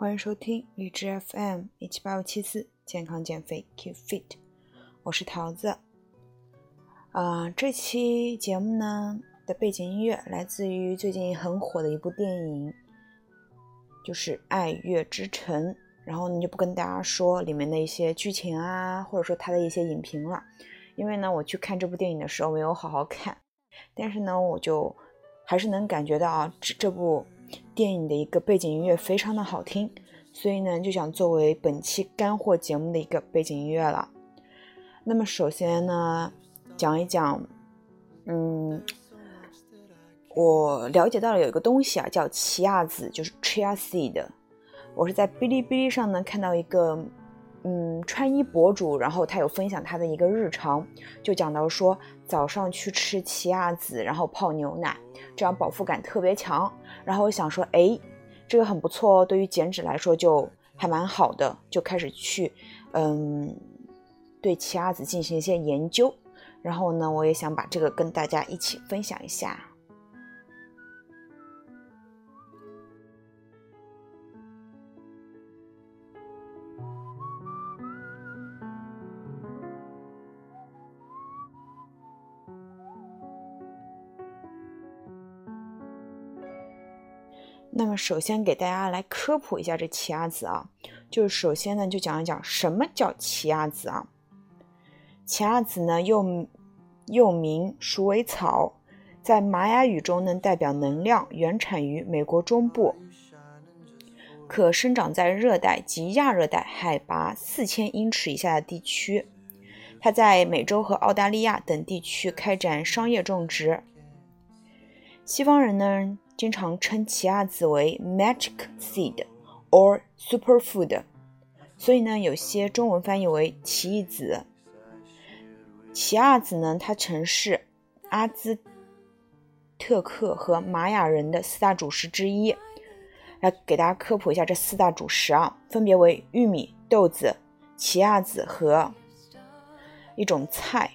欢迎收听荔枝 FM 一七八五七四健康减肥 Keep Fit，我是桃子。啊，这期节目呢的背景音乐来自于最近很火的一部电影，就是《爱乐之城》。然后呢就不跟大家说里面的一些剧情啊，或者说它的一些影评了，因为呢我去看这部电影的时候没有好好看，但是呢我就还是能感觉到啊这这部。电影的一个背景音乐非常的好听，所以呢就想作为本期干货节目的一个背景音乐了。那么首先呢讲一讲，嗯，我了解到了有一个东西啊叫奇亚籽，就是 chia seed。我是在哔哩哔哩上呢看到一个。嗯，穿衣博主，然后他有分享他的一个日常，就讲到说早上去吃奇亚籽，然后泡牛奶，这样饱腹感特别强。然后我想说，哎，这个很不错哦，对于减脂来说就还蛮好的，就开始去嗯对奇亚籽进行一些研究。然后呢，我也想把这个跟大家一起分享一下。那么首先给大家来科普一下这奇亚籽啊，就是首先呢就讲一讲什么叫奇亚籽啊。奇亚籽呢又又名鼠尾草，在玛雅语中呢代表能量，原产于美国中部，可生长在热带及亚热带海拔四千英尺以下的地区。它在美洲和澳大利亚等地区开展商业种植。西方人呢？经常称奇亚籽为 magic seed or superfood，所以呢，有些中文翻译为奇异籽。奇亚籽呢，它曾是阿兹特克和玛雅人的四大主食之一。来给大家科普一下这四大主食啊，分别为玉米、豆子、奇亚籽和一种菜。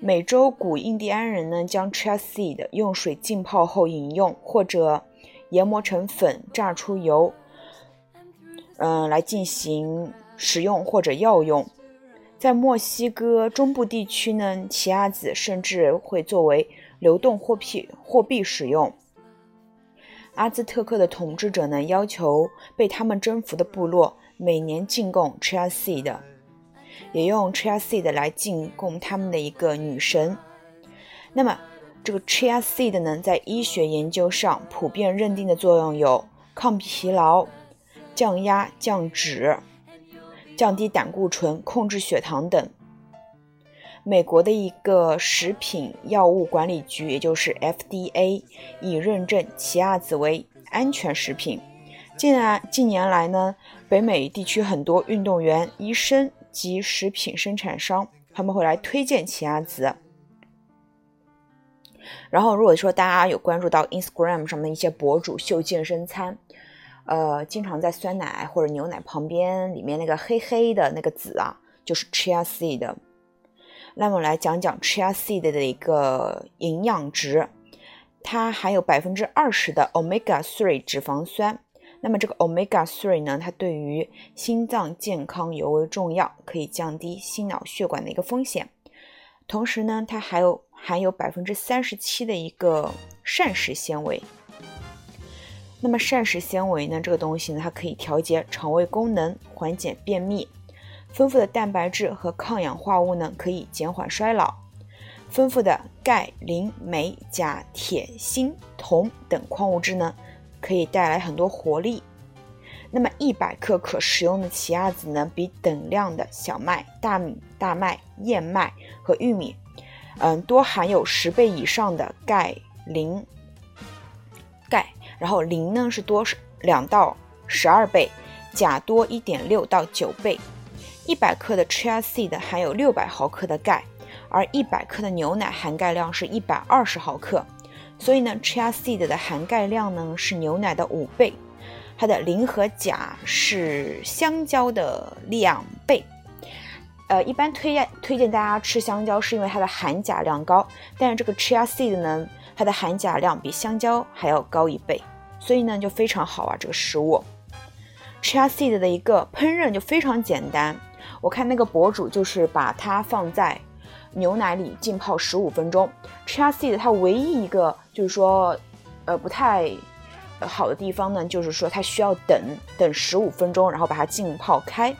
美洲古印第安人呢，将 chia seed 用水浸泡后饮用，或者研磨成粉榨出油，嗯，来进行食用或者药用。在墨西哥中部地区呢，奇亚籽甚至会作为流动货币货币使用。阿兹特克的统治者呢，要求被他们征服的部落每年进贡 chia seed。也用 chia seed 来进贡他们的一个女神。那么，这个 chia seed 呢，在医学研究上普遍认定的作用有抗疲劳、降压、降脂、降低胆固醇、控制血糖等。美国的一个食品药物管理局，也就是 FDA，已认证奇亚籽为安全食品。近来近年来呢，北美地区很多运动员、医生。及食品生产商，他们会来推荐奇亚籽。然后，如果说大家有关注到 Instagram 上面一些博主秀健身餐，呃，经常在酸奶或者牛奶旁边，里面那个黑黑的那个籽啊，就是 chia seed。那么来讲讲 chia seed 的一个营养值，它含有百分之二十的 omega three 脂肪酸。那么这个 omega three 呢，它对于心脏健康尤为重要，可以降低心脑血管的一个风险。同时呢，它还有含有百分之三十七的一个膳食纤维。那么膳食纤维呢，这个东西呢，它可以调节肠胃功能，缓解便秘。丰富的蛋白质和抗氧化物呢，可以减缓衰老。丰富的钙、磷、镁、钾、铁、锌、铜等矿物质呢。可以带来很多活力。那么，一百克可食用的奇亚籽呢，比等量的小麦、大米、大麦、燕麦和玉米，嗯，多含有十倍以上的钙、磷、钙。然后，磷呢是多两到十二倍，钾多一点六到九倍。一百克的 chia seed 含有六百毫克的钙，而一百克的牛奶含钙量是一百二十毫克。所以呢，chia seed 的含钙量呢是牛奶的五倍，它的磷和钾是香蕉的两倍。呃，一般推荐推荐大家吃香蕉，是因为它的含钾量高。但是这个 chia seed 呢，它的含钾量比香蕉还要高一倍，所以呢就非常好啊这个食物。chia seed 的一个烹饪就非常简单。我看那个博主就是把它放在牛奶里浸泡十五分钟。chia seed 它唯一一个就是说，呃，不太好的地方呢，就是说它需要等等十五分钟，然后把它浸泡开，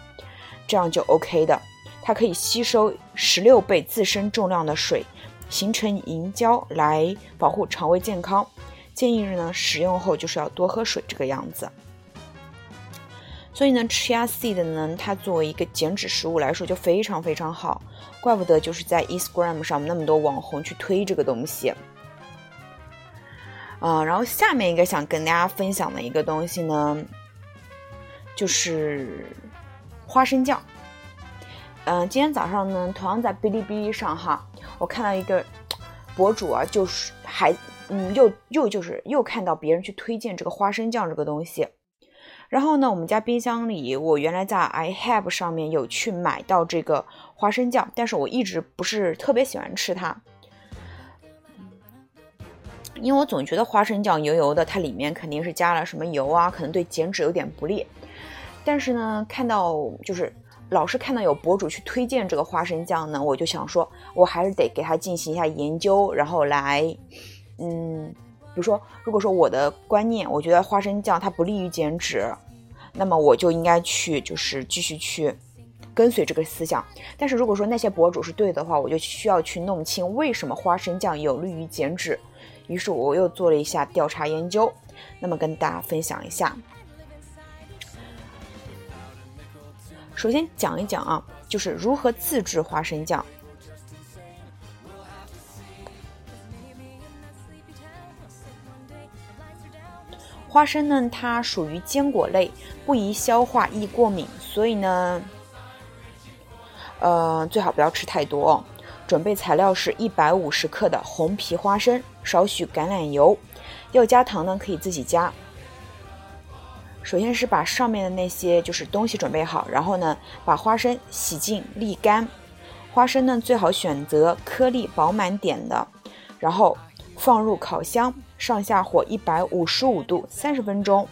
这样就 OK 的。它可以吸收十六倍自身重量的水，形成凝胶来保护肠胃健康。建议呢，使用后就是要多喝水，这个样子。所以呢，chia seed 呢，它作为一个减脂食物来说就非常非常好，怪不得就是在 Instagram 上那么多网红去推这个东西。啊，然后下面一个想跟大家分享的一个东西呢，就是花生酱。嗯，今天早上呢，同样在哔哩哔哩上哈，我看到一个博主啊，就是还嗯，又又就是又看到别人去推荐这个花生酱这个东西。然后呢，我们家冰箱里，我原来在 i have 上面有去买到这个花生酱，但是我一直不是特别喜欢吃它，因为我总觉得花生酱油油的，它里面肯定是加了什么油啊，可能对减脂有点不利。但是呢，看到就是老是看到有博主去推荐这个花生酱呢，我就想说，我还是得给它进行一下研究，然后来，嗯。比如说，如果说我的观念，我觉得花生酱它不利于减脂，那么我就应该去就是继续去跟随这个思想。但是如果说那些博主是对的话，我就需要去弄清为什么花生酱有利于减脂。于是我又做了一下调查研究，那么跟大家分享一下。首先讲一讲啊，就是如何自制花生酱。花生呢，它属于坚果类，不宜消化，易过敏，所以呢，呃，最好不要吃太多。准备材料是一百五十克的红皮花生，少许橄榄油，要加糖呢可以自己加。首先是把上面的那些就是东西准备好，然后呢，把花生洗净沥干。花生呢最好选择颗粒饱满点的，然后放入烤箱。上下火一百五十五度三十分钟，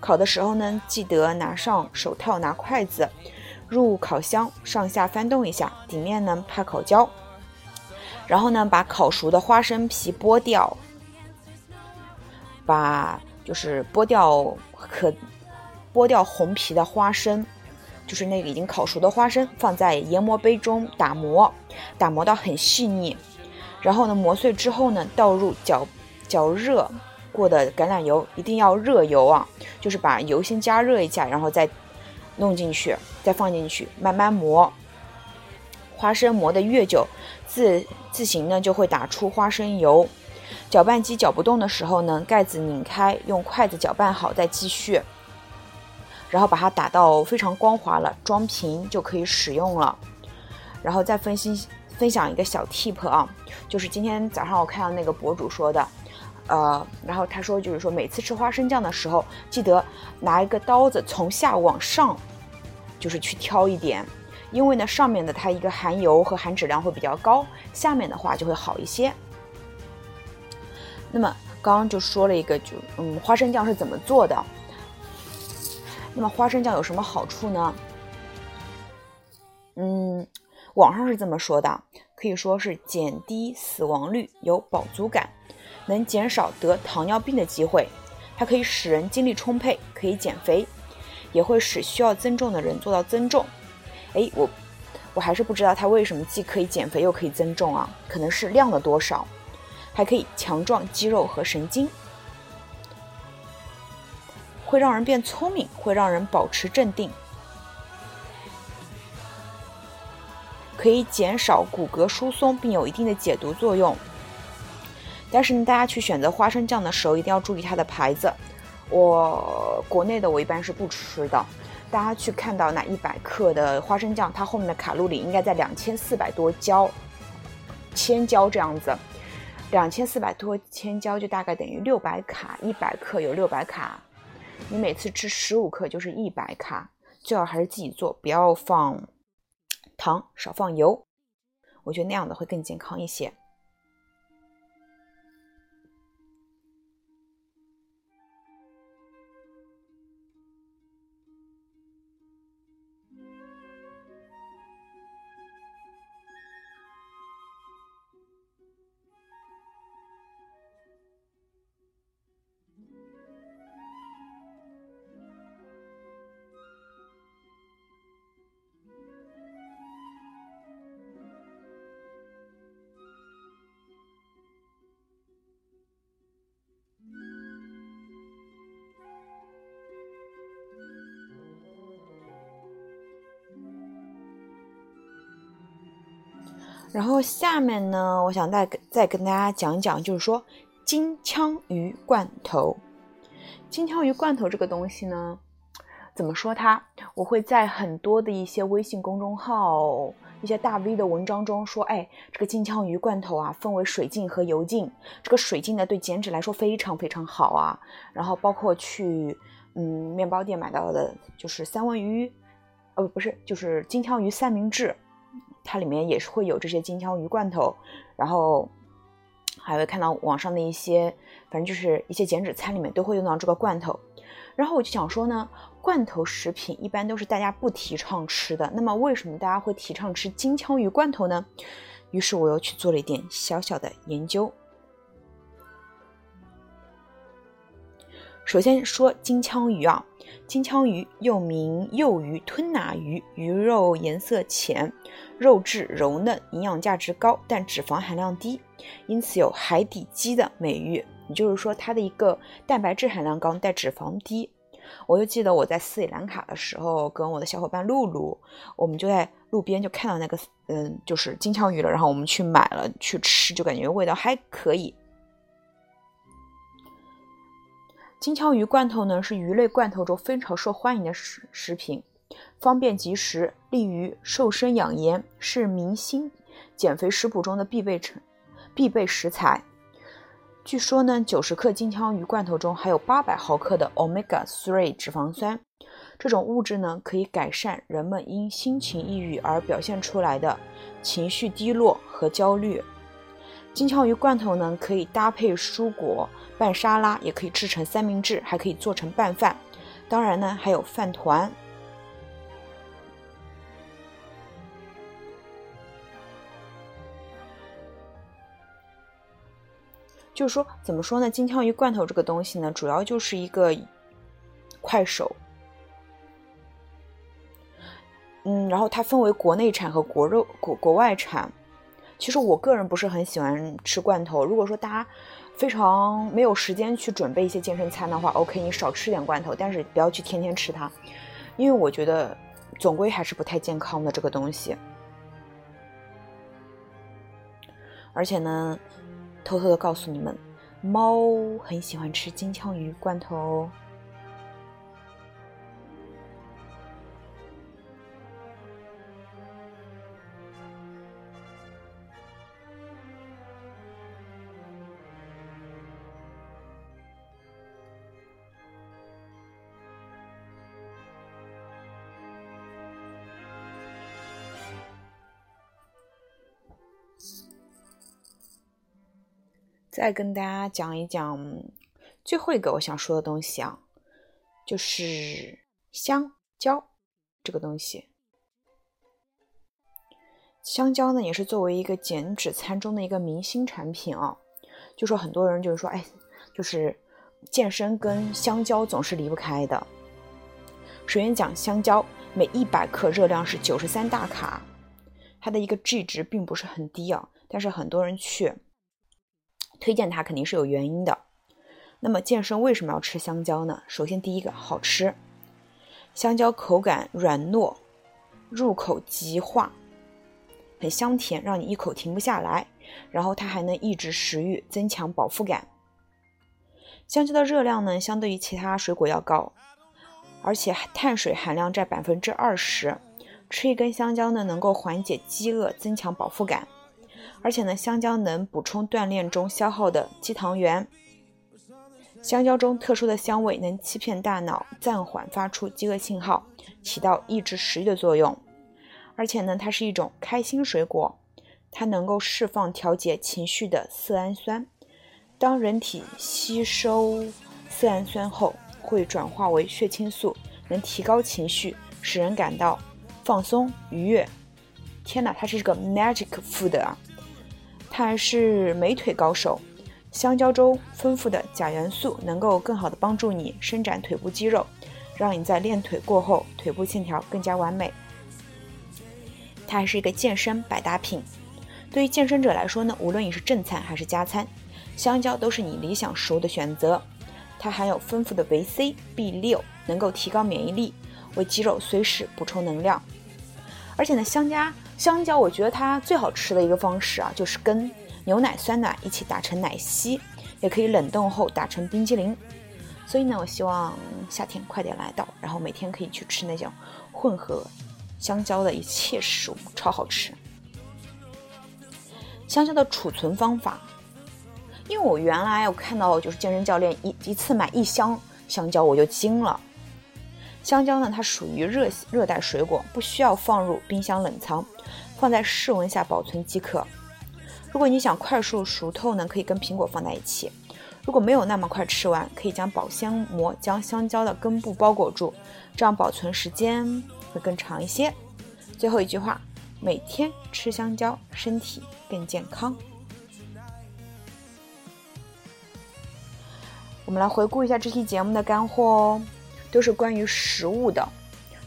烤的时候呢，记得拿上手套，拿筷子入烤箱，上下翻动一下，底面呢怕烤焦。然后呢，把烤熟的花生皮剥掉，把就是剥掉可剥掉红皮的花生，就是那个已经烤熟的花生，放在研磨杯中打磨，打磨到很细腻。然后呢，磨碎之后呢，倒入搅。较热过的橄榄油一定要热油啊，就是把油先加热一下，然后再弄进去，再放进去，慢慢磨。花生磨得越久，自自行呢就会打出花生油。搅拌机搅不动的时候呢，盖子拧开，用筷子搅拌好再继续，然后把它打到非常光滑了，装瓶就可以使用了。然后再分析分享一个小 tip 啊，就是今天早上我看到那个博主说的。呃，然后他说，就是说每次吃花生酱的时候，记得拿一个刀子从下往上，就是去挑一点，因为呢上面的它一个含油和含脂量会比较高，下面的话就会好一些。那么刚刚就说了一个，就嗯花生酱是怎么做的？那么花生酱有什么好处呢？嗯，网上是这么说的，可以说是减低死亡率，有饱足感。能减少得糖尿病的机会，它可以使人精力充沛，可以减肥，也会使需要增重的人做到增重。哎，我我还是不知道它为什么既可以减肥又可以增重啊？可能是量的多少，还可以强壮肌肉和神经，会让人变聪明，会让人保持镇定，可以减少骨骼疏松，并有一定的解毒作用。但是呢，大家去选择花生酱的时候，一定要注意它的牌子。我国内的我一般是不吃的。大家去看到那一百克的花生酱，它后面的卡路里应该在两千四百多焦，千焦这样子。两千四百多千焦就大概等于六百卡，一百克有六百卡。你每次吃十五克就是一百卡。最好还是自己做，不要放糖，少放油。我觉得那样的会更健康一些。然后下面呢，我想再再跟大家讲讲，就是说金枪鱼罐头。金枪鱼罐头这个东西呢，怎么说它？我会在很多的一些微信公众号、一些大 V 的文章中说，哎，这个金枪鱼罐头啊，分为水浸和油浸。这个水浸呢，对减脂来说非常非常好啊。然后包括去嗯面包店买到的，就是三文鱼，呃不是，就是金枪鱼三明治。它里面也是会有这些金枪鱼罐头，然后还会看到网上的一些，反正就是一些减脂餐里面都会用到这个罐头。然后我就想说呢，罐头食品一般都是大家不提倡吃的，那么为什么大家会提倡吃金枪鱼罐头呢？于是我又去做了一点小小的研究。首先说金枪鱼啊，金枪鱼又名幼鱼、吞拿鱼，鱼肉颜色浅。肉质柔嫩，营养价值高，但脂肪含量低，因此有“海底鸡”的美誉。也就是说，它的一个蛋白质含量高，但脂肪低。我就记得我在斯里兰卡的时候，跟我的小伙伴露露，我们就在路边就看到那个，嗯，就是金枪鱼了，然后我们去买了去吃，就感觉味道还可以。金枪鱼罐头呢，是鱼类罐头中非常受欢迎的食食品。方便即食，利于瘦身养颜，是明星减肥食谱中的必备成必备食材。据说呢，九十克金枪鱼罐头中含有八百毫克的 omega three 脂肪酸，这种物质呢可以改善人们因心情抑郁而表现出来的情绪低落和焦虑。金枪鱼罐头呢可以搭配蔬果拌沙拉，也可以制成三明治，还可以做成拌饭，当然呢还有饭团。就是说，怎么说呢？金枪鱼罐头这个东西呢，主要就是一个快手。嗯，然后它分为国内产和国肉国国外产。其实我个人不是很喜欢吃罐头。如果说大家非常没有时间去准备一些健身餐的话，OK，你少吃点罐头，但是不要去天天吃它，因为我觉得总归还是不太健康的这个东西。而且呢。偷偷的告诉你们，猫很喜欢吃金枪鱼罐头哦。再跟大家讲一讲最后一个我想说的东西啊，就是香蕉这个东西。香蕉呢，也是作为一个减脂餐中的一个明星产品啊。就说很多人就是说，哎，就是健身跟香蕉总是离不开的。首先讲香蕉，每一百克热量是九十三大卡，它的一个 G 值并不是很低啊，但是很多人去。推荐它肯定是有原因的。那么健身为什么要吃香蕉呢？首先第一个好吃，香蕉口感软糯，入口即化，很香甜，让你一口停不下来。然后它还能抑制食欲，增强饱腹感。香蕉的热量呢，相对于其他水果要高，而且碳水含量占百分之二十。吃一根香蕉呢，能够缓解饥饿，增强饱腹感。而且呢，香蕉能补充锻炼中消耗的肌糖原。香蕉中特殊的香味能欺骗大脑，暂缓发出饥饿信号，起到抑制食欲的作用。而且呢，它是一种开心水果，它能够释放调节情绪的色氨酸。当人体吸收色氨酸后，会转化为血清素，能提高情绪，使人感到放松愉悦。天哪，它是个 magic food 啊！它还是美腿高手。香蕉中丰富的钾元素能够更好的帮助你伸展腿部肌肉，让你在练腿过后腿部线条更加完美。它还是一个健身百搭品。对于健身者来说呢，无论你是正餐还是加餐，香蕉都是你理想食物的选择。它含有丰富的维 C、B 六，能够提高免疫力，为肌肉随时补充能量。而且呢，香蕉。香蕉，我觉得它最好吃的一个方式啊，就是跟牛奶、酸奶一起打成奶昔，也可以冷冻后打成冰激凌。所以呢，我希望夏天快点来到，然后每天可以去吃那种混合香蕉的一切食物，超好吃。香蕉的储存方法，因为我原来我看到就是健身教练一一次买一箱香蕉，我就惊了。香蕉呢，它属于热热带水果，不需要放入冰箱冷藏，放在室温下保存即可。如果你想快速熟透呢，可以跟苹果放在一起。如果没有那么快吃完，可以将保鲜膜将香蕉的根部包裹住，这样保存时间会更长一些。最后一句话。每天吃香蕉，身体更健康。我们来回顾一下这期节目的干货哦，都是关于食物的，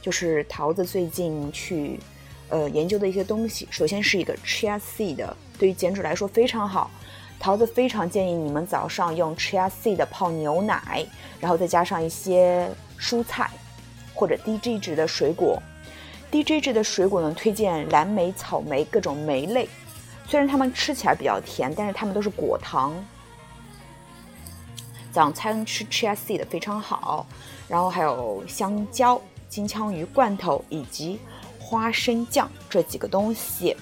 就是桃子最近去呃研究的一些东西。首先是一个 chia seed，对于减脂来说非常好。桃子非常建议你们早上用 chia seed 泡牛奶，然后再加上一些蔬菜或者低脂质的水果。DJ 值的水果呢，推荐蓝莓、草莓各种莓类，虽然它们吃起来比较甜，但是它们都是果糖。早餐吃 chia seed 非常好，然后还有香蕉、金枪鱼罐头以及花生酱这几个东西。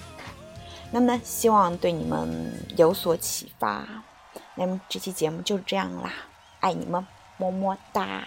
那么呢，希望对你们有所启发。那么这期节目就是这样啦，爱你们，么么哒。